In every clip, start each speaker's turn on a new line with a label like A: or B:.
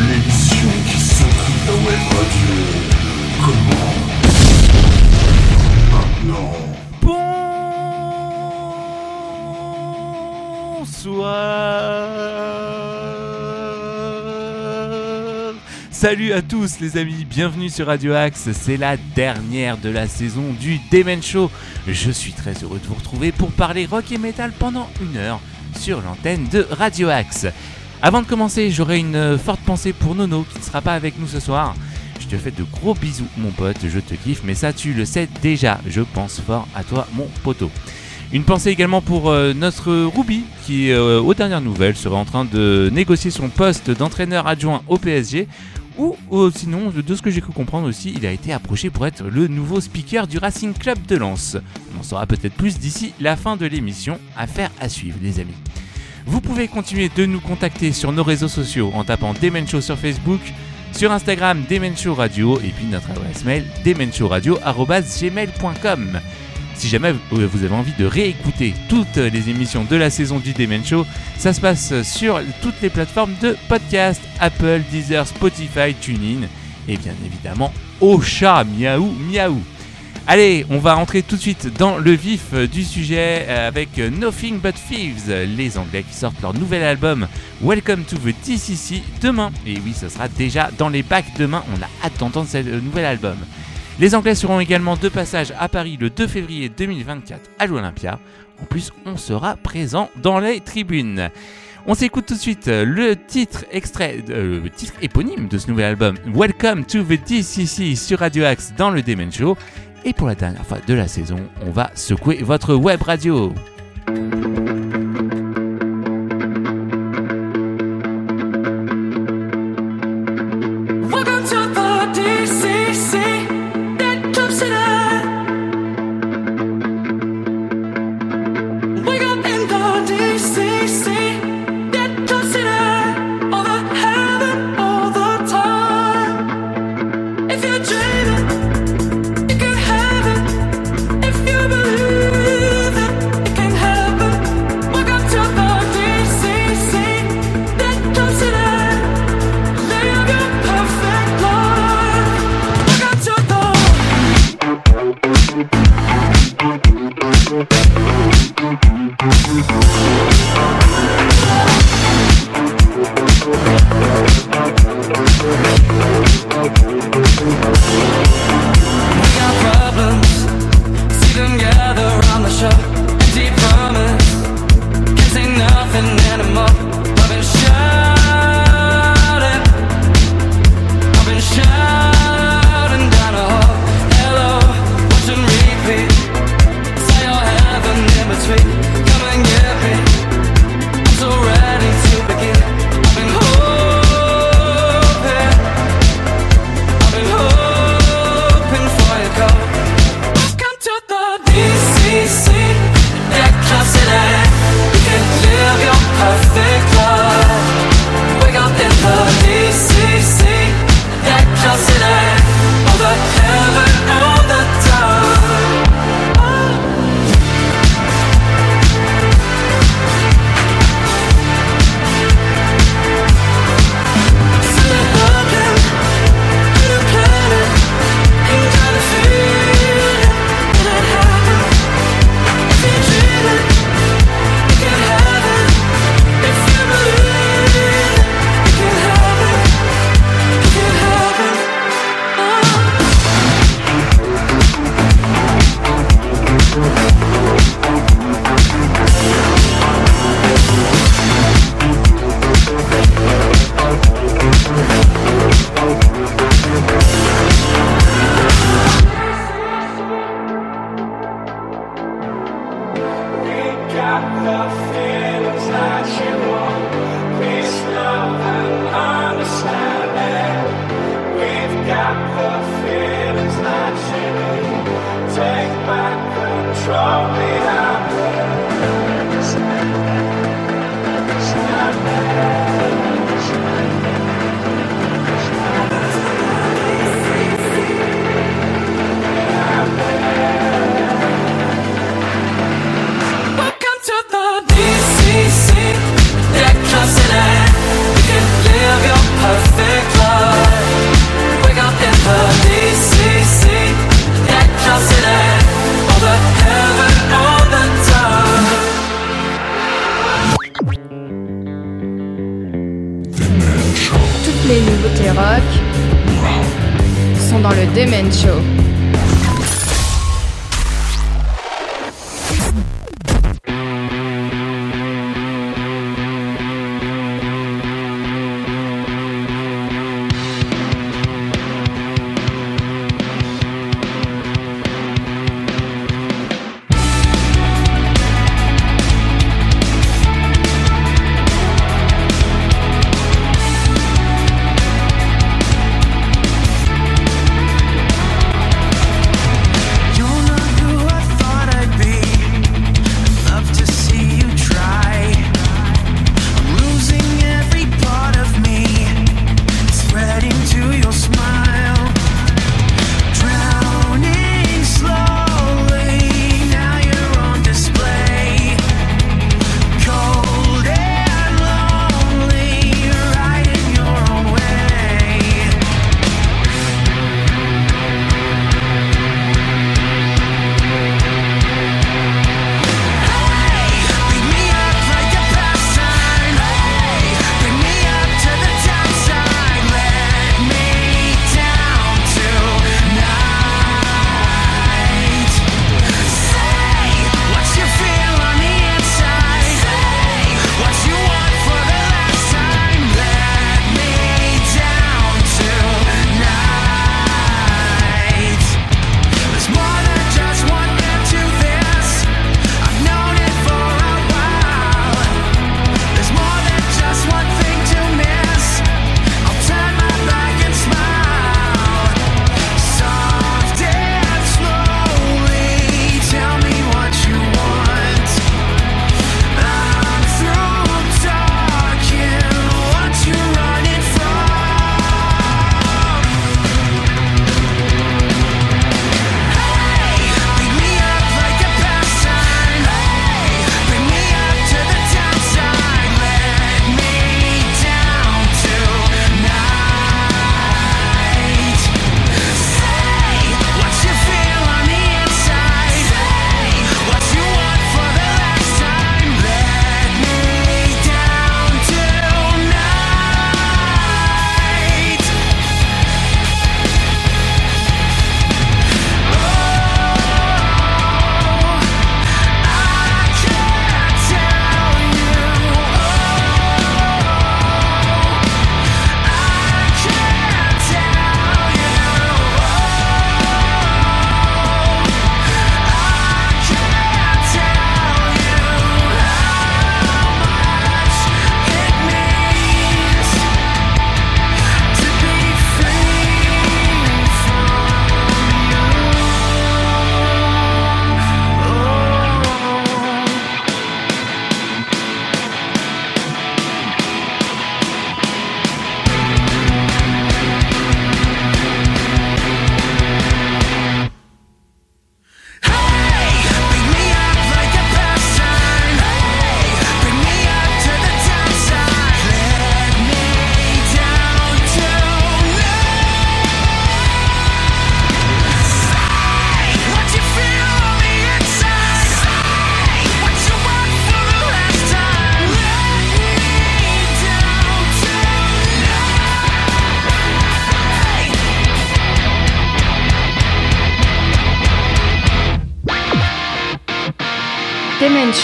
A: L'émission qui s'occupe la web radio. Comment
B: Bonsoir Salut à tous les amis, bienvenue sur Radio Axe, c'est la dernière de la saison du Demen Show. Je suis très heureux de vous retrouver pour parler rock et metal pendant une heure sur l'antenne de Radio Axe. Avant de commencer, j'aurai une forte pensée pour Nono qui ne sera pas avec nous ce soir. Je te fais de gros bisous mon pote, je te kiffe, mais ça tu le sais déjà, je pense fort à toi mon poteau. Une pensée également pour euh, notre Ruby qui, euh, aux dernières nouvelles, serait en train de négocier son poste d'entraîneur adjoint au PSG. Ou euh, sinon, de ce que j'ai cru comprendre aussi, il a été approché pour être le nouveau speaker du Racing Club de Lens. On en saura peut-être plus d'ici la fin de l'émission. Affaire à suivre, les amis. Vous pouvez continuer de nous contacter sur nos réseaux sociaux en tapant Demen Show sur Facebook, sur Instagram Demen Show Radio et puis notre adresse mail demenshowradio@gmail.com. Si jamais vous vous avez envie de réécouter toutes les émissions de la saison du Demen Show, ça se passe sur toutes les plateformes de podcast Apple, Deezer, Spotify, TuneIn et bien évidemment au miaou miaou. Allez, on va entrer tout de suite dans le vif du sujet euh, avec Nothing But Thieves, les Anglais qui sortent leur nouvel album Welcome to the DCC demain. Et oui, ce sera déjà dans les bacs demain, on a hâte d'entendre ce nouvel album. Les Anglais seront également de passage à Paris le 2 février 2024 à l'Olympia. En plus, on sera présent dans les tribunes. On s'écoute tout de suite le titre extrait, euh, le titre éponyme de ce nouvel album, Welcome to the DCC sur Radio Axe dans le Demen Show. Et pour la dernière fois de la saison, on va secouer votre web radio.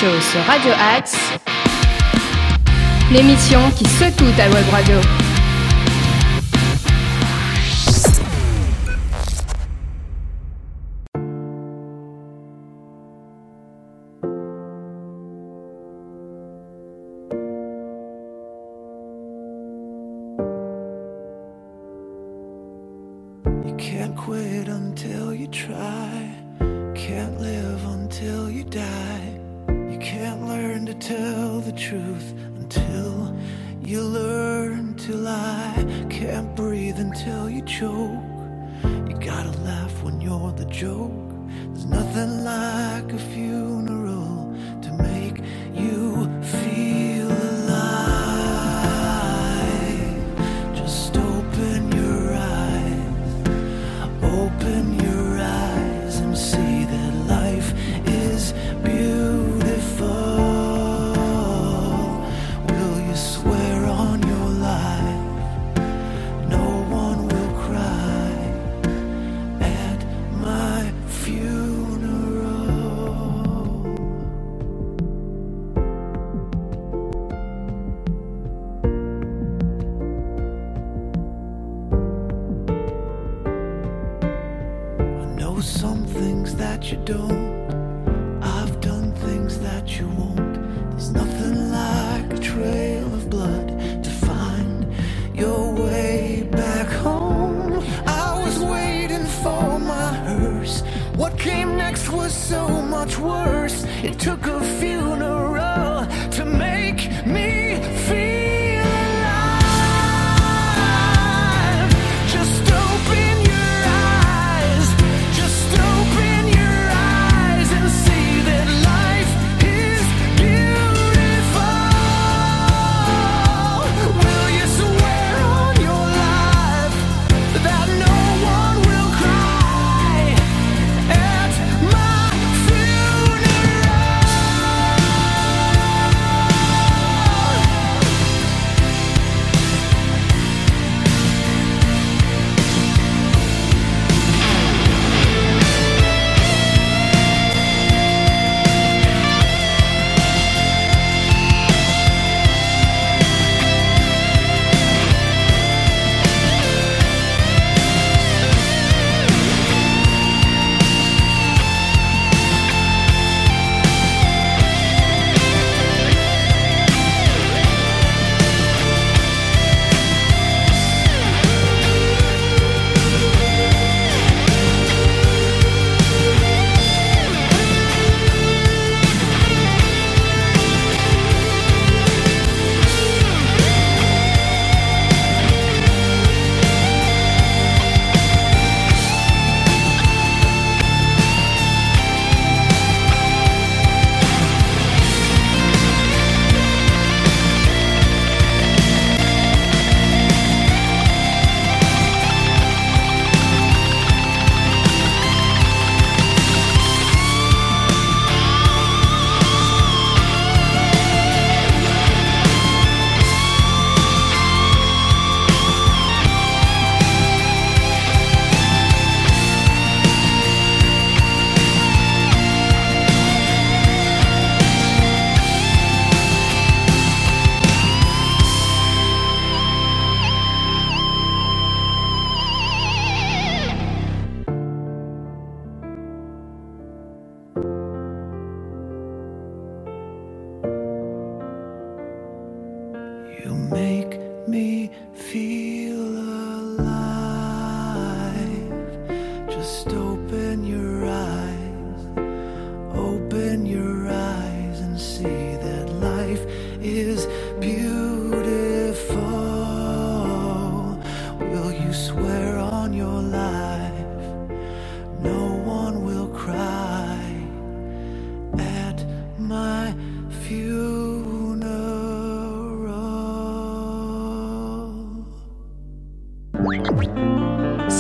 C: Radio Axe, l'émission qui secoue ta web radio.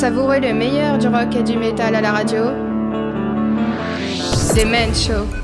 D: Savourer le meilleur du rock et du métal à la radio. Des Men Show.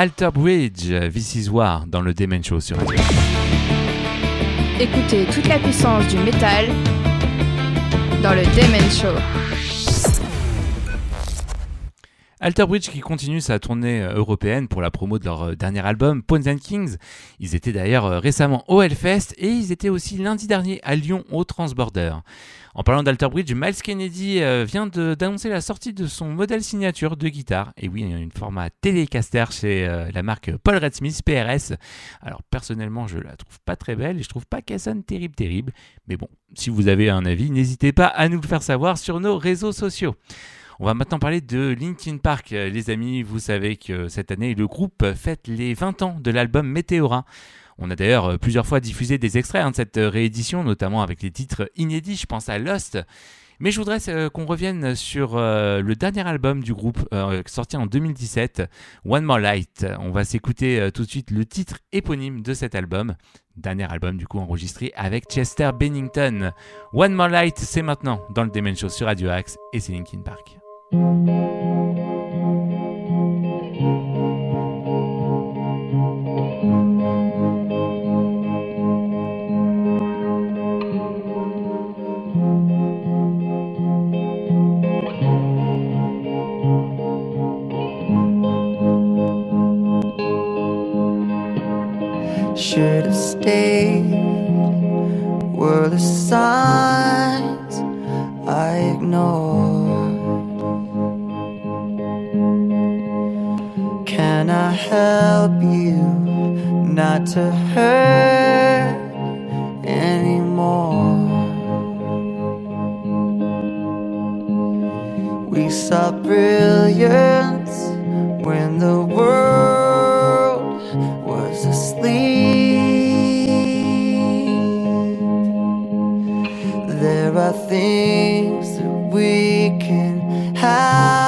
B: Alter Bridge, This is War dans le Demen Show sur Radio.
C: Écoutez toute la puissance du métal dans le Demen Show.
B: Alter Bridge qui continue sa tournée euh, européenne pour la promo de leur euh, dernier album, Pawns and Kings. Ils étaient d'ailleurs euh, récemment au Hellfest et ils étaient aussi lundi dernier à Lyon au Transborder. En parlant d'Alter Bridge, Miles Kennedy vient d'annoncer la sortie de son modèle signature de guitare. Et oui, une format Telecaster chez la marque Paul Redsmith PRS. Alors personnellement, je la trouve pas très belle et je trouve pas qu'elle sonne terrible terrible. Mais bon, si vous avez un avis, n'hésitez pas à nous le faire savoir sur nos réseaux sociaux. On va maintenant parler de Linkin Park. Euh, Les amis, vous savez que cette année, le groupe fête les 20 ans de l'album Meteora. On a d'ailleurs euh, plusieurs fois diffusé des extraits hein, de cette euh, réédition, notamment avec les titres inédits, je pense à Lost. Mais je voudrais euh, qu'on revienne sur euh, le dernier album du groupe, euh, sorti en 2017, One More Light. On va s'écouter euh, tout de suite le titre éponyme de cet album. Dernier album du coup enregistré avec Chester Bennington. One More Light, c'est maintenant dans le Demen Show sur Radio Axe et c'est Linkin Park.
E: Should have stayed. Were the signs I ignored? Help you not to hurt anymore? We saw brilliance when the world was asleep. There are things that we can have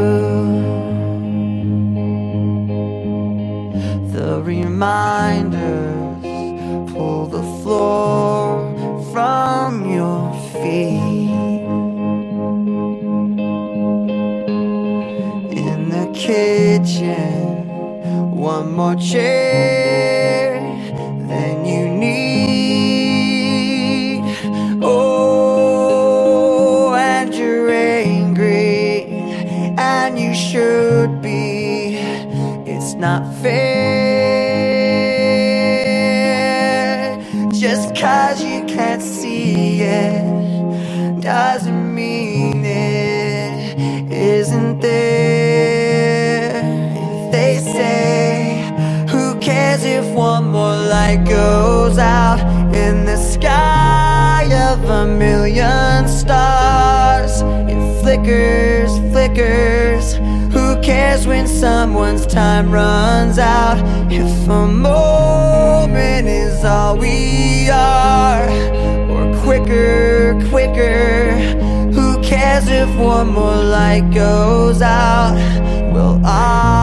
E: Reminders pull the floor from your feet. In the kitchen, one more chair than you need. Oh, and you're angry, and you should be. It's not Who cares when someone's time runs out? If a moment is all we are, or quicker, quicker. Who cares if one more light goes out? Well, I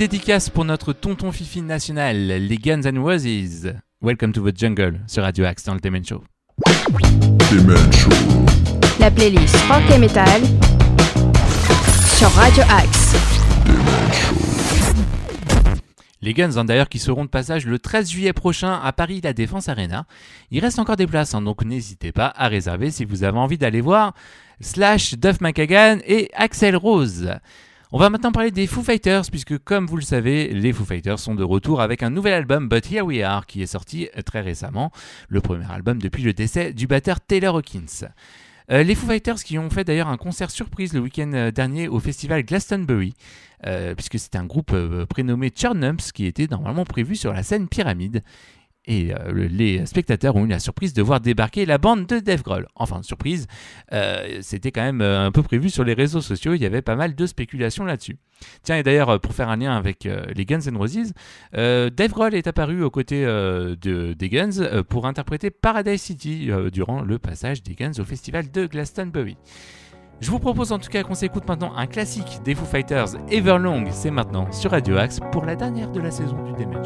B: dédicace pour notre tonton fifi national, les Guns N' Roses. Welcome to the jungle sur Radio Axe dans le Demen Show.
A: Demen Show.
C: La playlist rock et metal sur Radio Axe.
B: Les Guns, hein, d'ailleurs, qui seront de passage le 13 juillet prochain à Paris La Défense Arena. Il reste encore des places, hein, donc n'hésitez pas à réserver si vous avez envie d'aller voir Slash, Duff McKagan et Axel Rose. On va maintenant parler des Foo Fighters, puisque comme vous le savez, les Foo Fighters sont de retour avec un nouvel album, But Here We Are, qui est sorti très récemment, le premier album depuis le décès du batteur Taylor Hawkins. Euh, les Foo Fighters qui ont fait d'ailleurs un concert surprise le week-end euh, dernier au festival Glastonbury, euh, puisque c'était un groupe prénommé Churnumps qui était normalement prévu sur la scène Pyramide. Et euh, le- les spectateurs ont eu la surprise de voir débarquer la bande de Dave Grohl. Enfin, surprise, euh, c'était quand même euh, un peu prévu sur les réseaux sociaux, il y avait pas mal de spéculations là-dessus. Tiens, et d'ailleurs, pour faire un lien avec les Guns N' Roses, Dave Grohl est apparu aux côtés de, des Guns pour interpréter Paradise City durant le passage des Guns au festival de Glastonbury. Je vous propose en tout cas qu'on s'écoute maintenant un classique des Foo Fighters, Everlong, c'est maintenant sur Radio Axe pour la dernière de la saison du Demen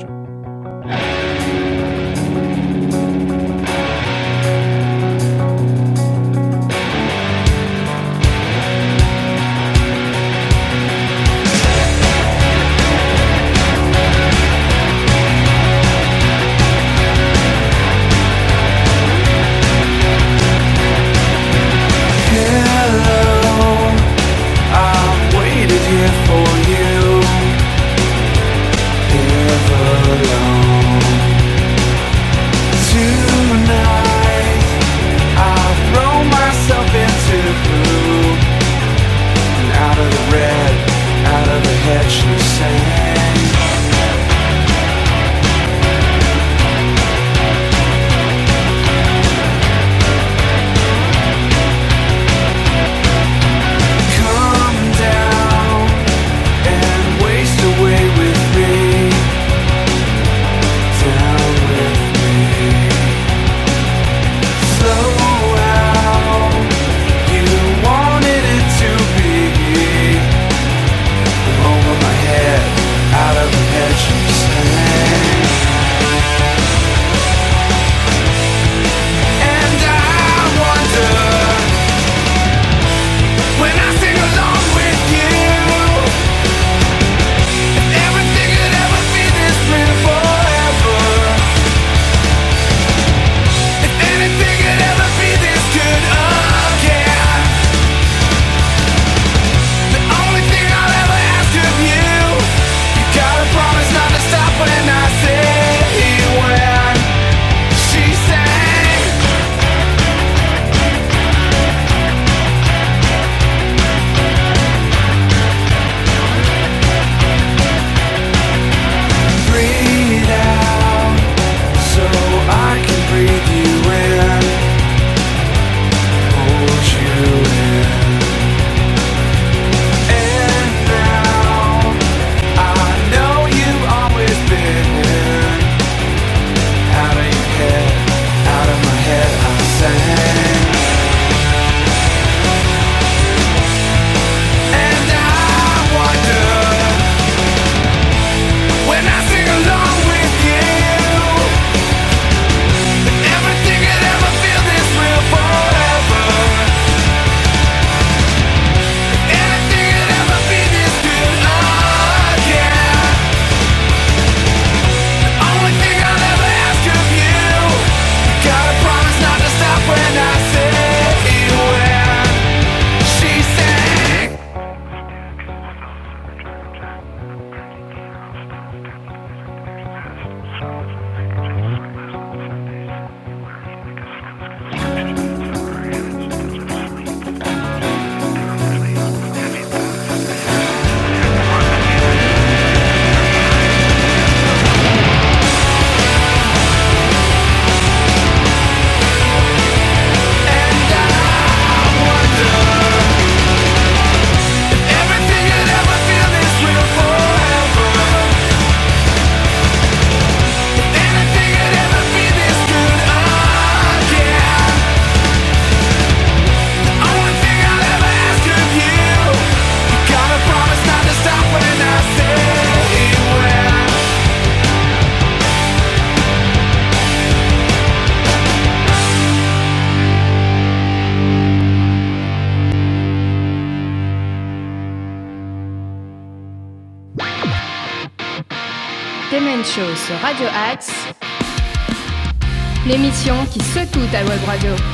C: L'émission qui secoue à web radio.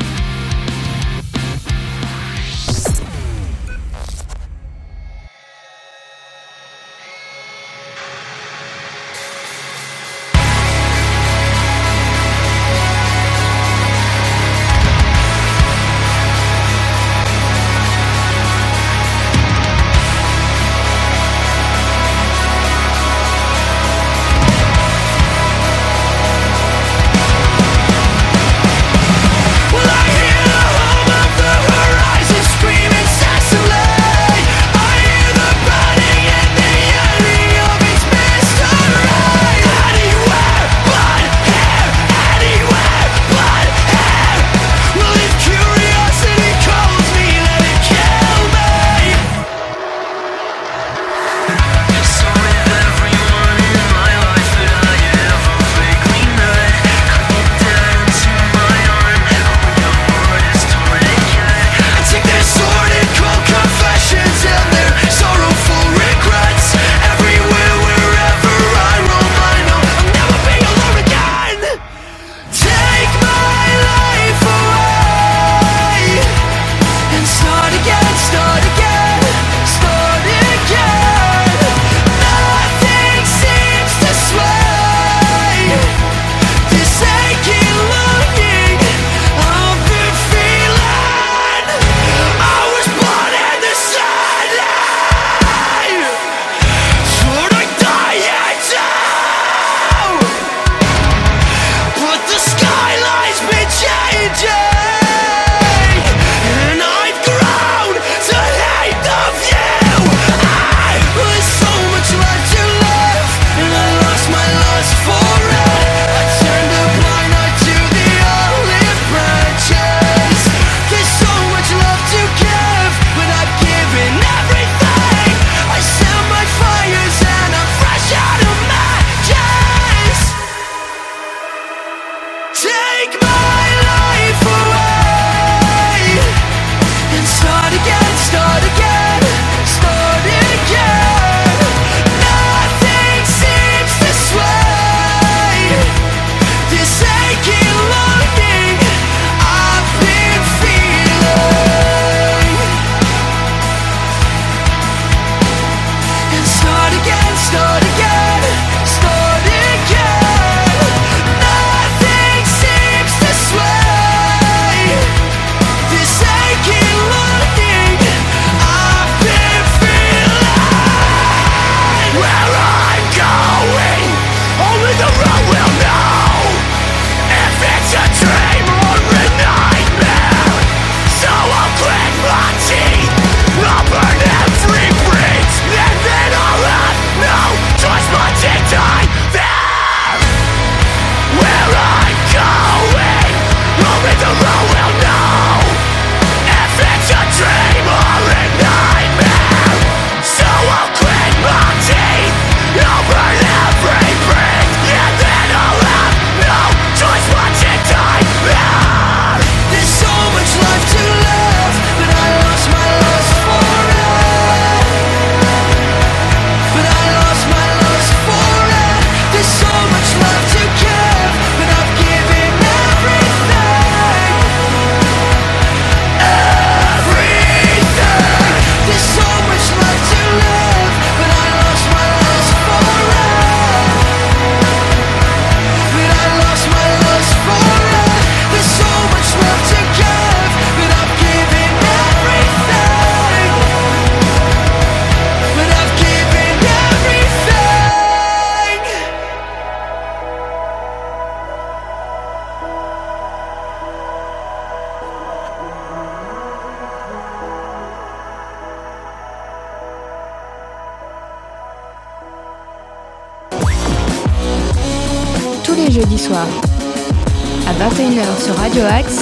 C: 21h sur Radio Axe,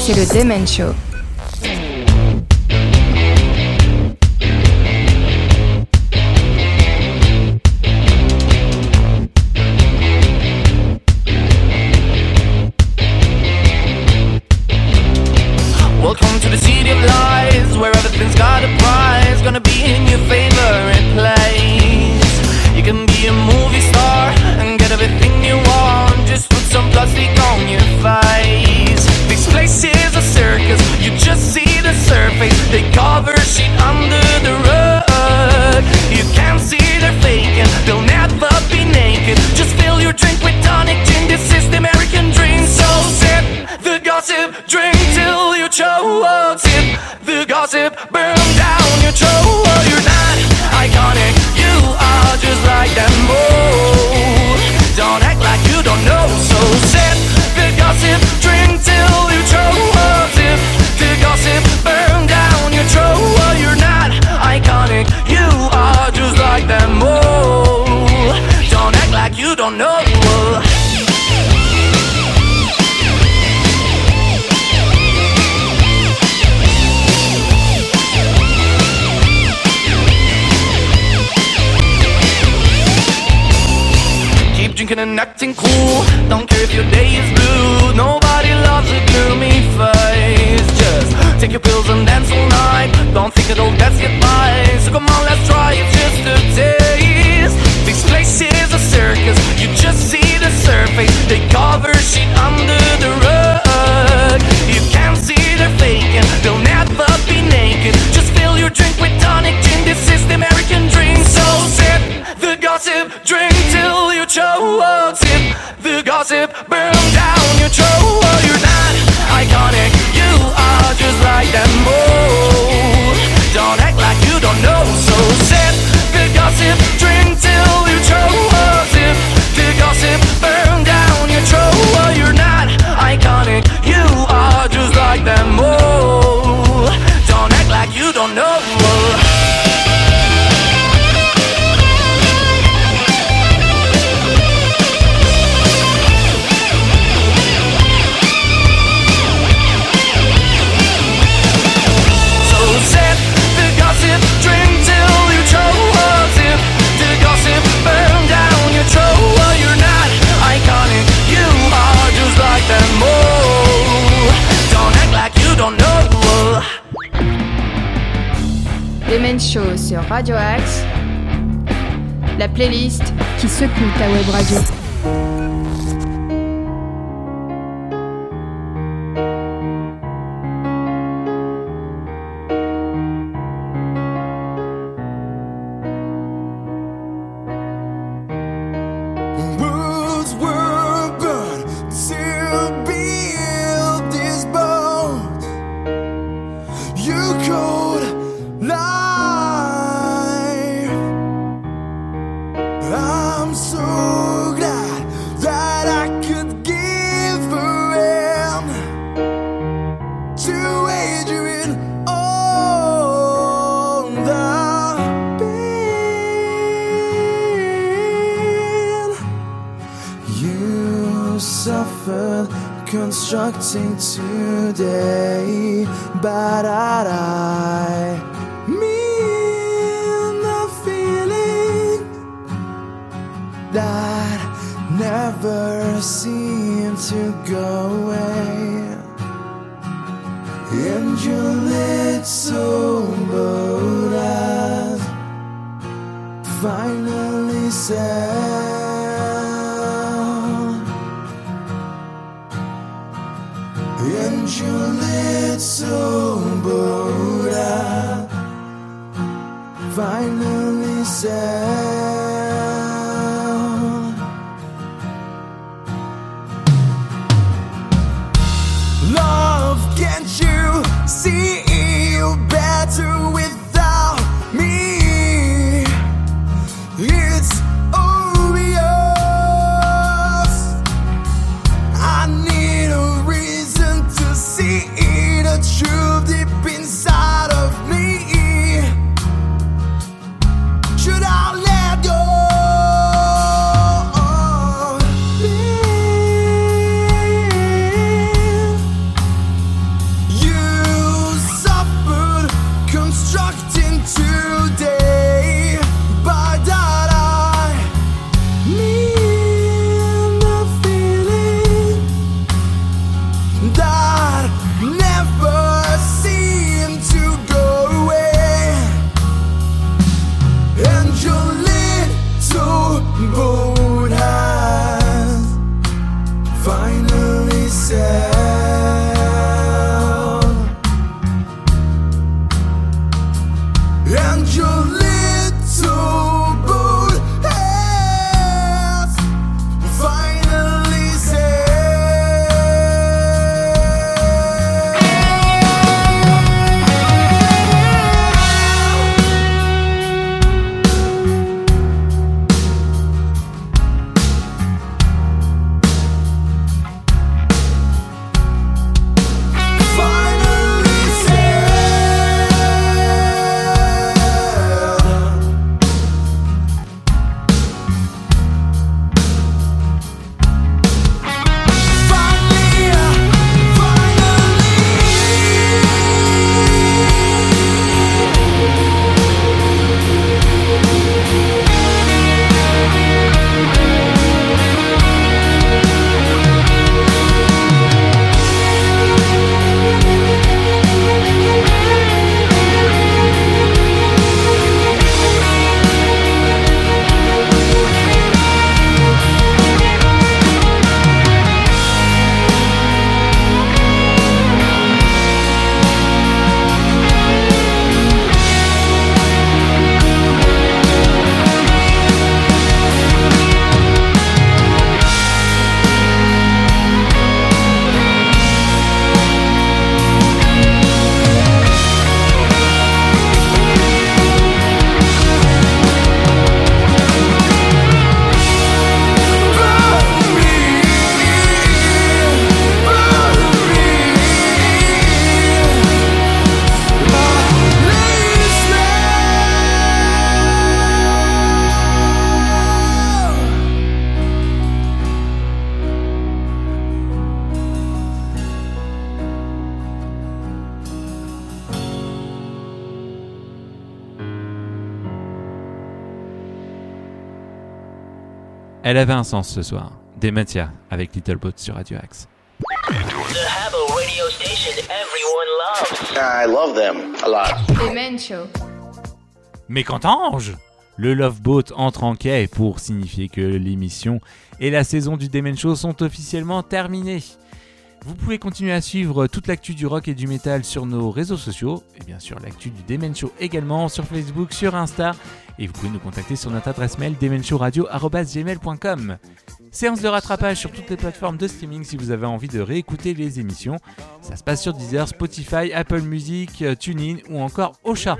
C: c'est le Demen Show.
F: gossip
D: Radio Axe, la playlist qui secoue ta web radio.
G: sing to
B: Elle avait un sens ce soir. Dementia avec Little Boat sur Radio Axe.
H: The Habbo radio station everyone loves.
I: I love them a lot.
C: Demen Show.
B: Mais qu'entends-je Le Love Boat entre en quai pour signifier que l'émission et la saison du Demen Show sont officiellement terminées. Vous pouvez continuer à suivre toute l'actu du rock et du métal sur nos réseaux sociaux, et bien sûr l'actu du Demen Show également sur Facebook, sur Insta, et vous pouvez nous contacter sur notre adresse mail demenshowradio.gmail.com. Séance de rattrapage sur toutes les plateformes de streaming si vous avez envie de réécouter les émissions. Ça se passe sur Deezer, Spotify, Apple Music, euh, TuneIn ou encore Ocha.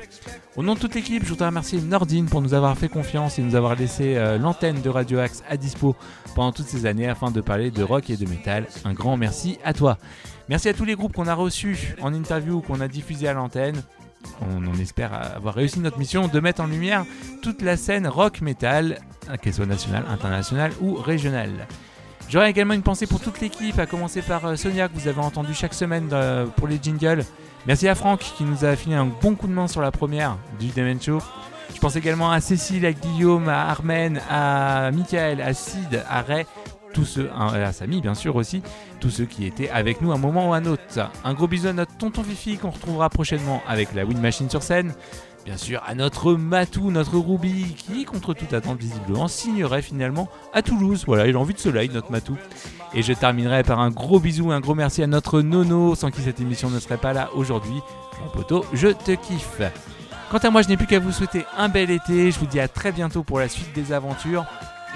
B: Au nom de toute l'équipe, je voudrais remercier Nordine pour nous avoir fait confiance et nous avoir laissé euh, l'antenne de Radio Axe à dispo pendant toutes ces années afin de parler de rock et de métal. Un grand merci à toi. Merci à tous les groupes qu'on a reçus en interview, qu'on a diffusé à l'antenne. On, on espère avoir réussi notre mission de mettre en lumière toute la scène rock metal, qu'elle soit nationale, internationale ou régionale. J'aurais également une pensée pour toute l'équipe, à commencer par euh, Sonia que vous avez entendu chaque semaine euh, pour les jingles. Merci à Franck qui nous a filé un bon coup de main sur la première du Demen Show. Je pense également à Cécile, à Guillaume, à Armen, à Michael, à Sid, à Ray, tous ceux, à Samy bien sûr aussi, tous ceux qui étaient avec nous à un moment ou un autre. Un gros bisou à notre tonton Fifi qu'on retrouvera prochainement avec la Wind Machine sur scène. Bien sûr à notre Matou, notre Ruby, qui contre toute attente visiblement signerait finalement à Toulouse. Voilà, il a envie de soleil notre Matou. Et je terminerai par un gros bisou, un gros merci à notre Nono, sans qui cette émission ne serait pas là aujourd'hui. Mon poteau, je te kiffe. Quant à moi, je n'ai plus qu'à vous souhaiter un bel été. Je vous dis à très bientôt pour la suite des aventures.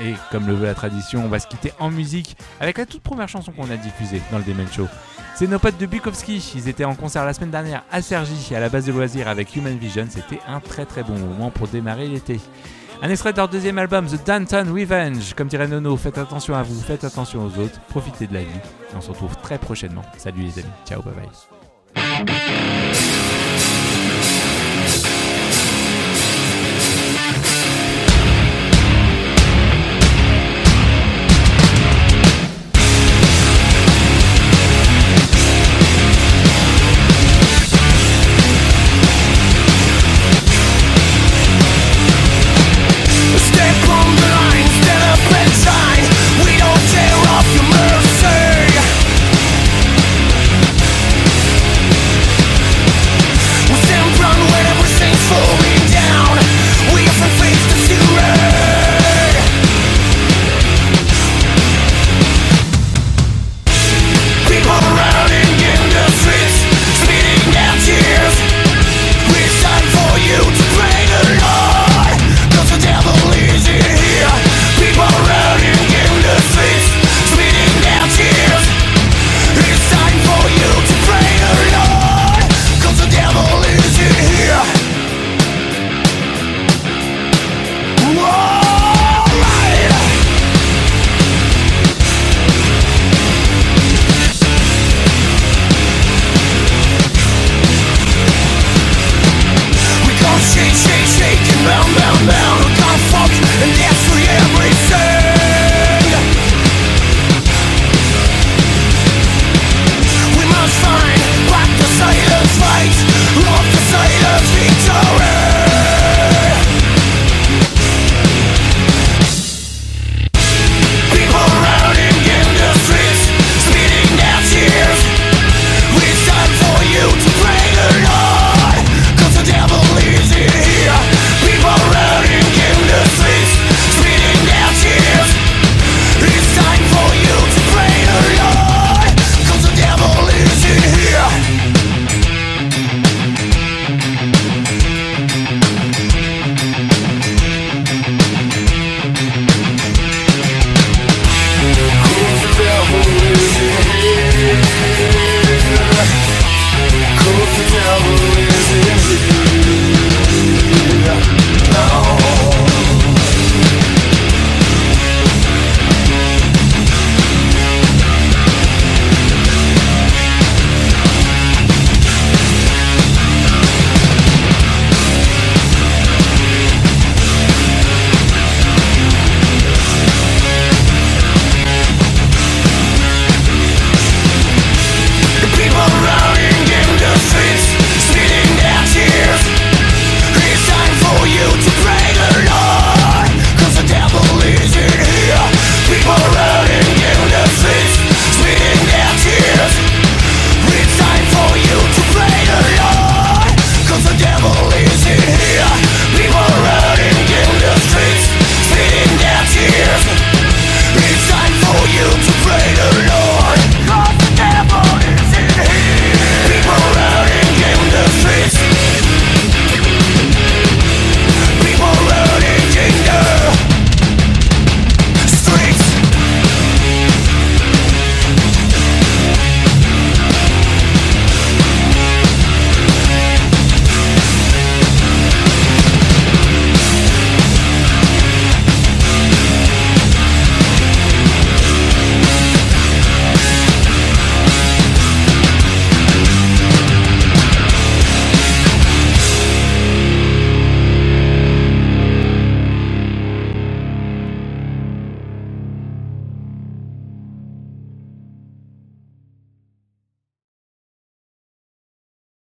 B: Et comme le veut la tradition, on va se quitter en musique avec la toute première chanson qu'on a diffusée dans le Demen Show. C'est nos potes de Bukowski. Ils étaient en concert la semaine dernière à Sergi, à la base de loisirs avec Human Vision. C'était un très très bon moment pour démarrer l'été. Un extrait de leur deuxième album, The Danton Revenge. Comme dirait Nono, faites attention à vous, faites attention aux autres, profitez de la vie. Et on se retrouve très prochainement. Salut les amis, ciao, bye bye.